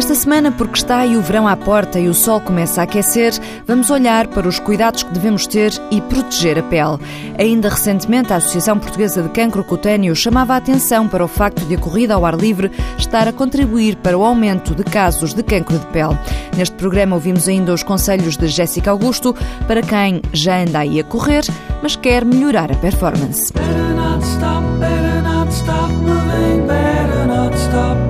Esta semana, porque está aí o verão à porta e o sol começa a aquecer, vamos olhar para os cuidados que devemos ter e proteger a pele. Ainda recentemente, a Associação Portuguesa de Cancro Cutâneo chamava a atenção para o facto de a corrida ao ar livre estar a contribuir para o aumento de casos de cancro de pele. Neste programa ouvimos ainda os conselhos de Jéssica Augusto para quem já anda aí a correr, mas quer melhorar a performance. Better not stop, better not stop moving, better not stop,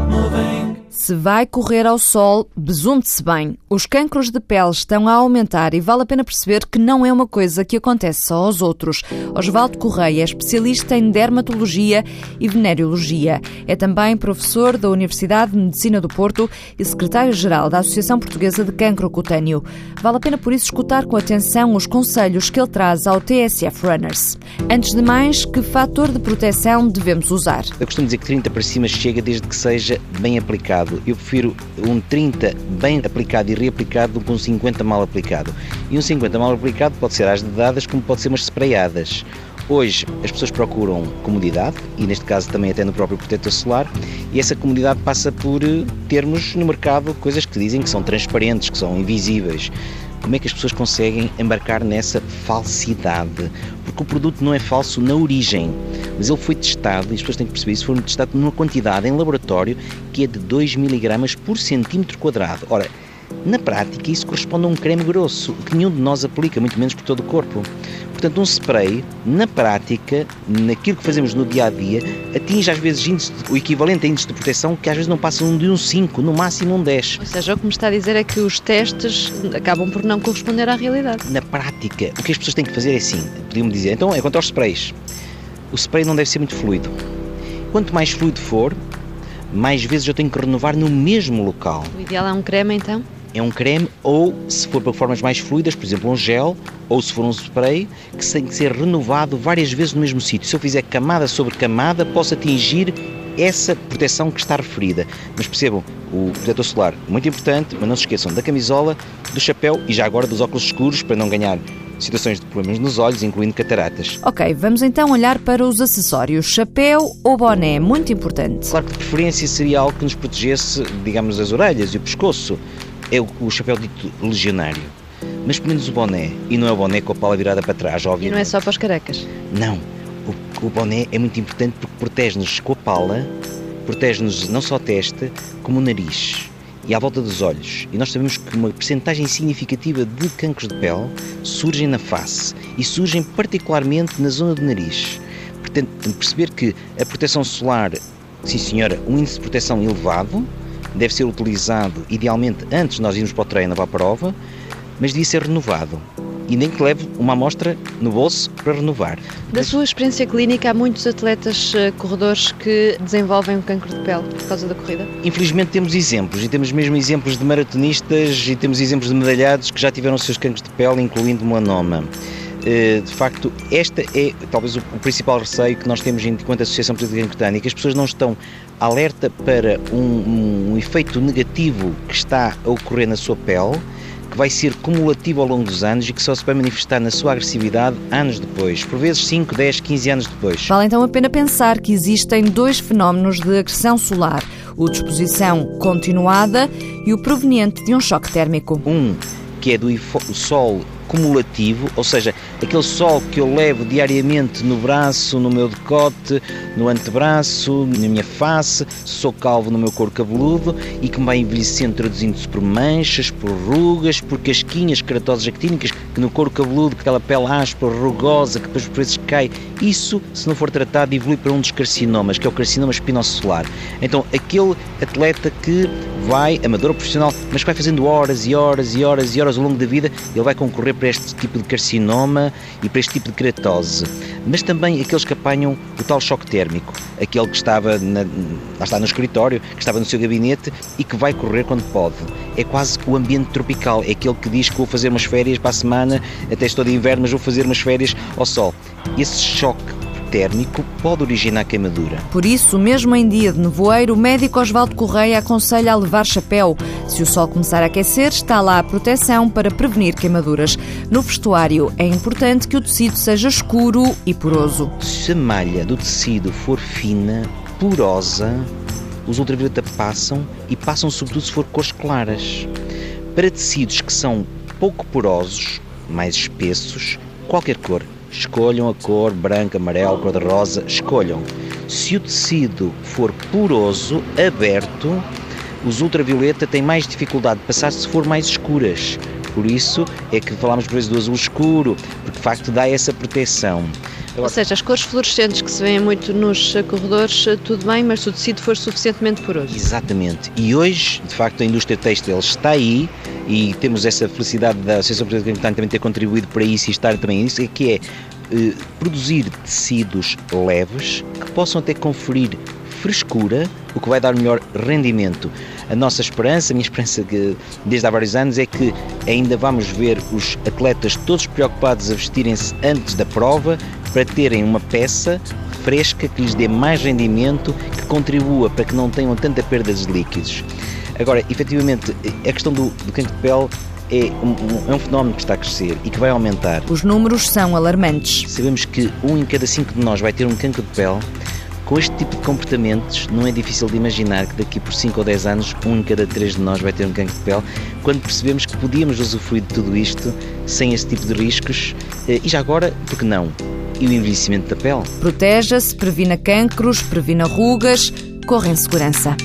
Se vai correr ao sol, besunte-se bem. Os cancros de pele estão a aumentar e vale a pena perceber que não é uma coisa que acontece só aos outros. Osvaldo Correia é especialista em dermatologia e venereologia. É também professor da Universidade de Medicina do Porto e secretário-geral da Associação Portuguesa de Cancro Cutâneo. Vale a pena por isso escutar com atenção os conselhos que ele traz ao TSF Runners. Antes de mais, que fator de proteção devemos usar? Eu costumo dizer que 30 para cima chega desde que seja bem aplicado Eu prefiro um 30 bem aplicado e reaplicado do que um 50 mal aplicado. E um 50 mal aplicado pode ser às dedadas como pode ser umas sprayadas. Hoje as pessoas procuram comodidade e neste caso também até no próprio protetor solar e essa comodidade passa por eh, termos no mercado coisas que dizem que são transparentes, que são invisíveis. Como é que as pessoas conseguem embarcar nessa falsidade? Porque o produto não é falso na origem, mas ele foi testado, e as pessoas têm que perceber isso, foi testado numa quantidade em laboratório que é de 2 mg por centímetro quadrado. Ora, na prática, isso corresponde a um creme grosso, que nenhum de nós aplica, muito menos por todo o corpo. Portanto, um spray, na prática, naquilo que fazemos no dia a dia, atinge às vezes índice, o equivalente a índice de proteção que às vezes não passam de um 5, no máximo um 10. Ou seja, o que me está a dizer é que os testes acabam por não corresponder à realidade. Na prática, o que as pessoas têm que fazer é assim: podiam-me dizer, então é quanto aos sprays. O spray não deve ser muito fluido. Quanto mais fluido for, mais vezes eu tenho que renovar no mesmo local. O ideal é um creme então? É um creme ou, se for para formas mais fluidas, por exemplo, um gel ou se for um spray, que tem que ser renovado várias vezes no mesmo sítio. Se eu fizer camada sobre camada, posso atingir essa proteção que está referida. Mas percebam, o protetor solar, muito importante, mas não se esqueçam da camisola, do chapéu e já agora dos óculos escuros para não ganhar situações de problemas nos olhos, incluindo cataratas. Ok, vamos então olhar para os acessórios. Chapéu ou boné, muito importante. Claro que de preferência seria algo que nos protegesse, digamos, as orelhas e o pescoço é o, o chapéu dito legionário. Mas pelo menos o boné, e não é o boné com a pala virada para trás, obviamente. E não é só para os carecas? Não. O, o boné é muito importante porque protege-nos com a pala, protege-nos não só a testa, como o nariz e à volta dos olhos. E nós sabemos que uma percentagem significativa de cancros de pele surgem na face e surgem particularmente na zona do nariz. Portanto, perceber que a proteção solar, sim senhora, um índice de proteção elevado, deve ser utilizado idealmente antes de nós irmos para o treino ou para a prova, mas devia ser renovado. E nem que leve uma amostra no bolso para renovar. Da sua experiência clínica, há muitos atletas eh, corredores que desenvolvem cancro de pele por causa da corrida? Infelizmente temos exemplos, e temos mesmo exemplos de maratonistas e temos exemplos de medalhados que já tiveram seus cancros de pele, incluindo melanoma. Eh, de facto, esta é talvez o, principal receio que nós temos enquanto Associação Política Cutânea, que as pessoas não estão alerta para um, um efeito negativo que está a ocorrer na sua pele, que vai ser cumulativo ao longo dos anos e que só se vai manifestar na sua agressividade anos depois, por vezes 5, 10, 15 anos depois. Vale então a pena pensar que existem dois fenómenos de agressão solar: o de exposição continuada e o proveniente de um choque térmico. Um que é do sol cumulativo, ou seja, aquele sol que eu levo diariamente no braço, no meu decote, no antebraço, na minha face, sou calvo no meu couro cabeludo e que me vai envelhecendo traduzindo-se por manchas, por rugas, por casquinhas queratosas actínicas, no couro cabeludo, aquela pele áspera, rugosa, que depois por vezes cai. Isso, se não for tratado, evolui para um dos carcinomas, que é o carcinoma espinocelular. Então, aquele atleta que vai, amador profissional, mas que vai fazendo horas e horas e horas e horas ao longo da vida, ele vai concorrer para este tipo de carcinoma e para este tipo de queratose. Mas também aqueles que apanham o tal choque térmico, aquele que estava na, lá está no escritório, que estava no seu gabinete e que vai correr quando pode. É quase o ambiente tropical, é aquele que diz que vou fazer umas férias para a semana, até estou de inverno, mas vou fazer umas férias ao sol. Esse choque térmico pode originar queimadura. Por isso, mesmo em dia de nevoeiro, o médico Osvaldo Correia aconselha a levar chapéu. Se o sol começar a aquecer, está lá a proteção para prevenir queimaduras. No vestuário, é importante que o tecido seja escuro e poroso. Se a malha do tecido for fina, porosa, os ultravioleta passam e passam sobretudo se for cores claras. Para tecidos que são pouco porosos, mais espessos, qualquer cor, escolham a cor branca, amarelo, cor-de-rosa, escolham. Se o tecido for poroso, aberto, os ultravioleta têm mais dificuldade de passar se for mais escuras. Por isso é que falamos por vezes do azul escuro, porque de facto dá essa proteção. Ou seja, as cores fluorescentes que se vêem muito nos corredores, tudo bem, mas se o tecido for suficientemente poroso. Exatamente. E hoje, de facto, a indústria têxtil está aí e temos essa felicidade da Associação Portuguesa de também ter contribuído para isso e estar também nisso, que é eh, produzir tecidos leves que possam até conferir frescura, o que vai dar melhor rendimento. A nossa esperança, a minha esperança que desde há vários anos é que ainda vamos ver os atletas todos preocupados a vestirem-se antes da prova para terem uma peça fresca que lhes dê mais rendimento, que contribua para que não tenham tanta perda de líquidos. Agora, efetivamente, a questão do, do cancro de pele é um, é um, fenómeno que está a crescer e que vai aumentar. Os números são alarmantes. Sabemos que um em cada cinco de nós vai ter um cancro de pele. Com este tipo de comportamentos, não é difícil de imaginar que daqui por 5 ou 10 anos, um em cada três de nós vai ter um cancro de pele, quando percebemos que podíamos usufruir de tudo isto sem esse tipo de riscos. Eh, e já agora, por que não? E o envelhecimento da pele? Proteja-se, previna cancros, previna rugas, corre em segurança.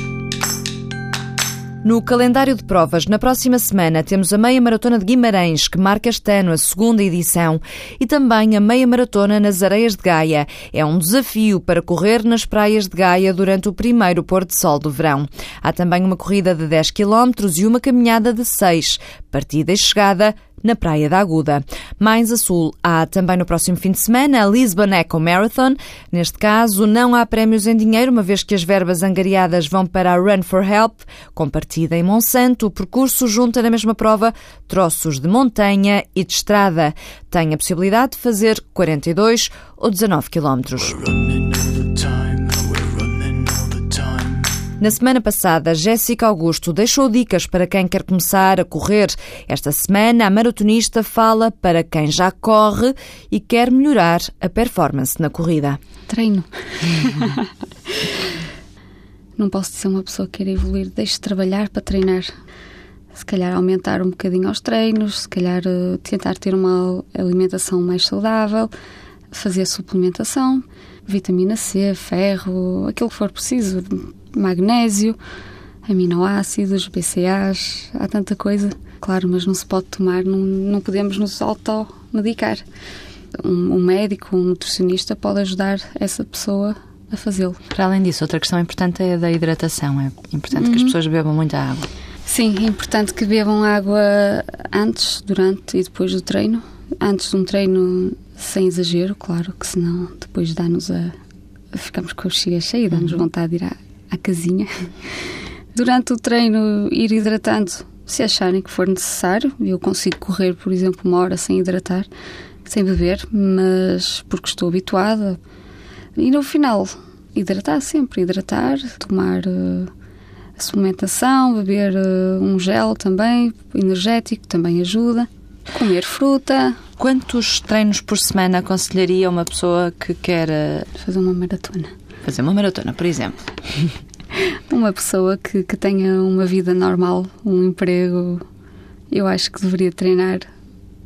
No calendário de provas, na próxima semana, temos a Meia Maratona de Guimarães, que marca este ano a segunda edição, e também a Meia Maratona nas Areias de Gaia. É um desafio para correr nas praias de Gaia durante o primeiro pôr de sol do verão. Há também uma corrida de 10 km e uma caminhada de 6, partida e chegada na Praia da Aguda. Mais a sul, há também no próximo fim de semana a Lisbon Eco Marathon. Neste caso, não há prémios em dinheiro, uma vez que as verbas angariadas vão para a Run for Help, com partida em Monsanto. O percurso junta na mesma prova troços de montanha e de estrada. Tem a possibilidade de fazer 42 ou 19 quilómetros. Na semana passada, Jéssica Augusto deixou dicas para quem quer começar a correr. Esta semana, a maratonista fala para quem já corre e quer melhorar a performance na corrida. Treino. Não posso ser uma pessoa que quer evoluir. Deixe de trabalhar para treinar. Se calhar aumentar um bocadinho aos treinos, se calhar eh, tentar ter uma alimentação mais saudável, fazer suplementação, vitamina C, ferro, aquilo que for preciso magnésio, aminoácidos, BCAAs, há tanta coisa. Claro, mas não se pode tomar, não, não podemos nos automedicar. Um, um médico, um nutricionista pode ajudar essa pessoa a fazê-lo. Para além disso, outra questão importante é a da hidratação. É importante uhum. que as uhum. pessoas bebam muita água. Sim, é importante que bebam água antes, durante e depois do treino. Antes de um treino, sem exagero, claro, que senão depois dá-nos a. ficamos com a bexiga cheia, dá-nos uhum. vontade de ir à, à casinha. Durante o treino, ir hidratando se acharem que for necessário. Eu consigo correr, por exemplo, uma hora sem hidratar, sem beber, mas porque estou habituada. E no final, hidratar sempre, hidratar, tomar uh, a suplementação, beber uh, um gel também, energético, também ajuda. Comer fruta. Quantos treinos por semana aconselharia uma pessoa que quer uh, fazer uma maratona? Fazer uma maratona, por exemplo. uma pessoa que, que tenha uma vida normal, um emprego, eu acho que deveria treinar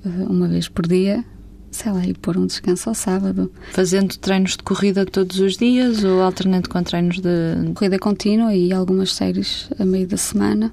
eh, uma vez por dia, sei lá, e pôr um descanso ao sábado. Fazendo treinos de corrida todos os dias ou alternando com treinos de. Corrida contínua e algumas séries a meio da semana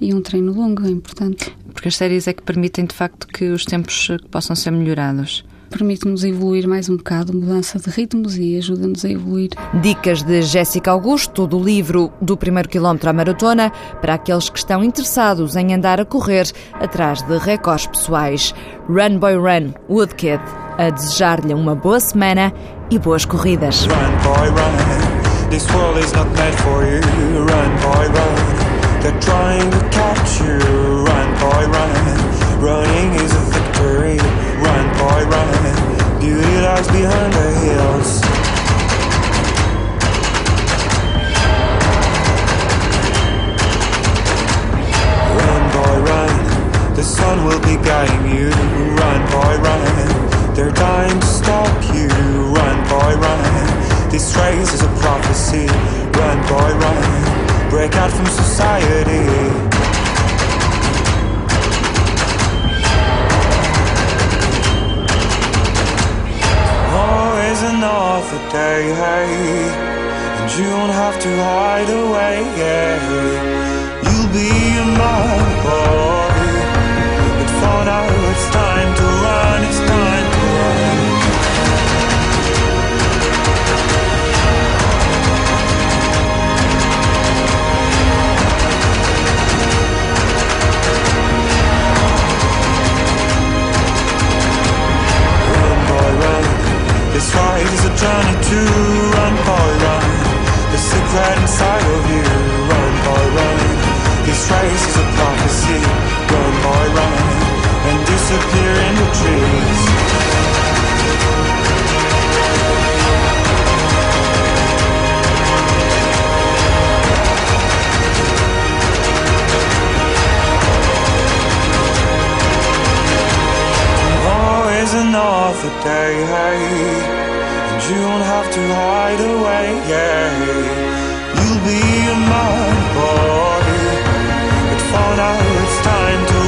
e um treino longo, é importante. Porque as séries é que permitem de facto que os tempos possam ser melhorados permite-nos evoluir mais um bocado, mudança de ritmos e ajuda-nos a evoluir. Dicas de Jéssica Augusto, do livro Do Primeiro Quilómetro à Maratona, para aqueles que estão interessados em andar a correr atrás de recordes pessoais. Run Boy Run, Woodkid, a desejar-lhe uma boa semana e boas corridas. Run, boy, run. Inside of you, run, boy, run. This race is a prophecy, run, boy, run. And disappear in the trees. Always another day, hey, and you won't have to hide away, yeah. You'll be in my body, but for now it's time to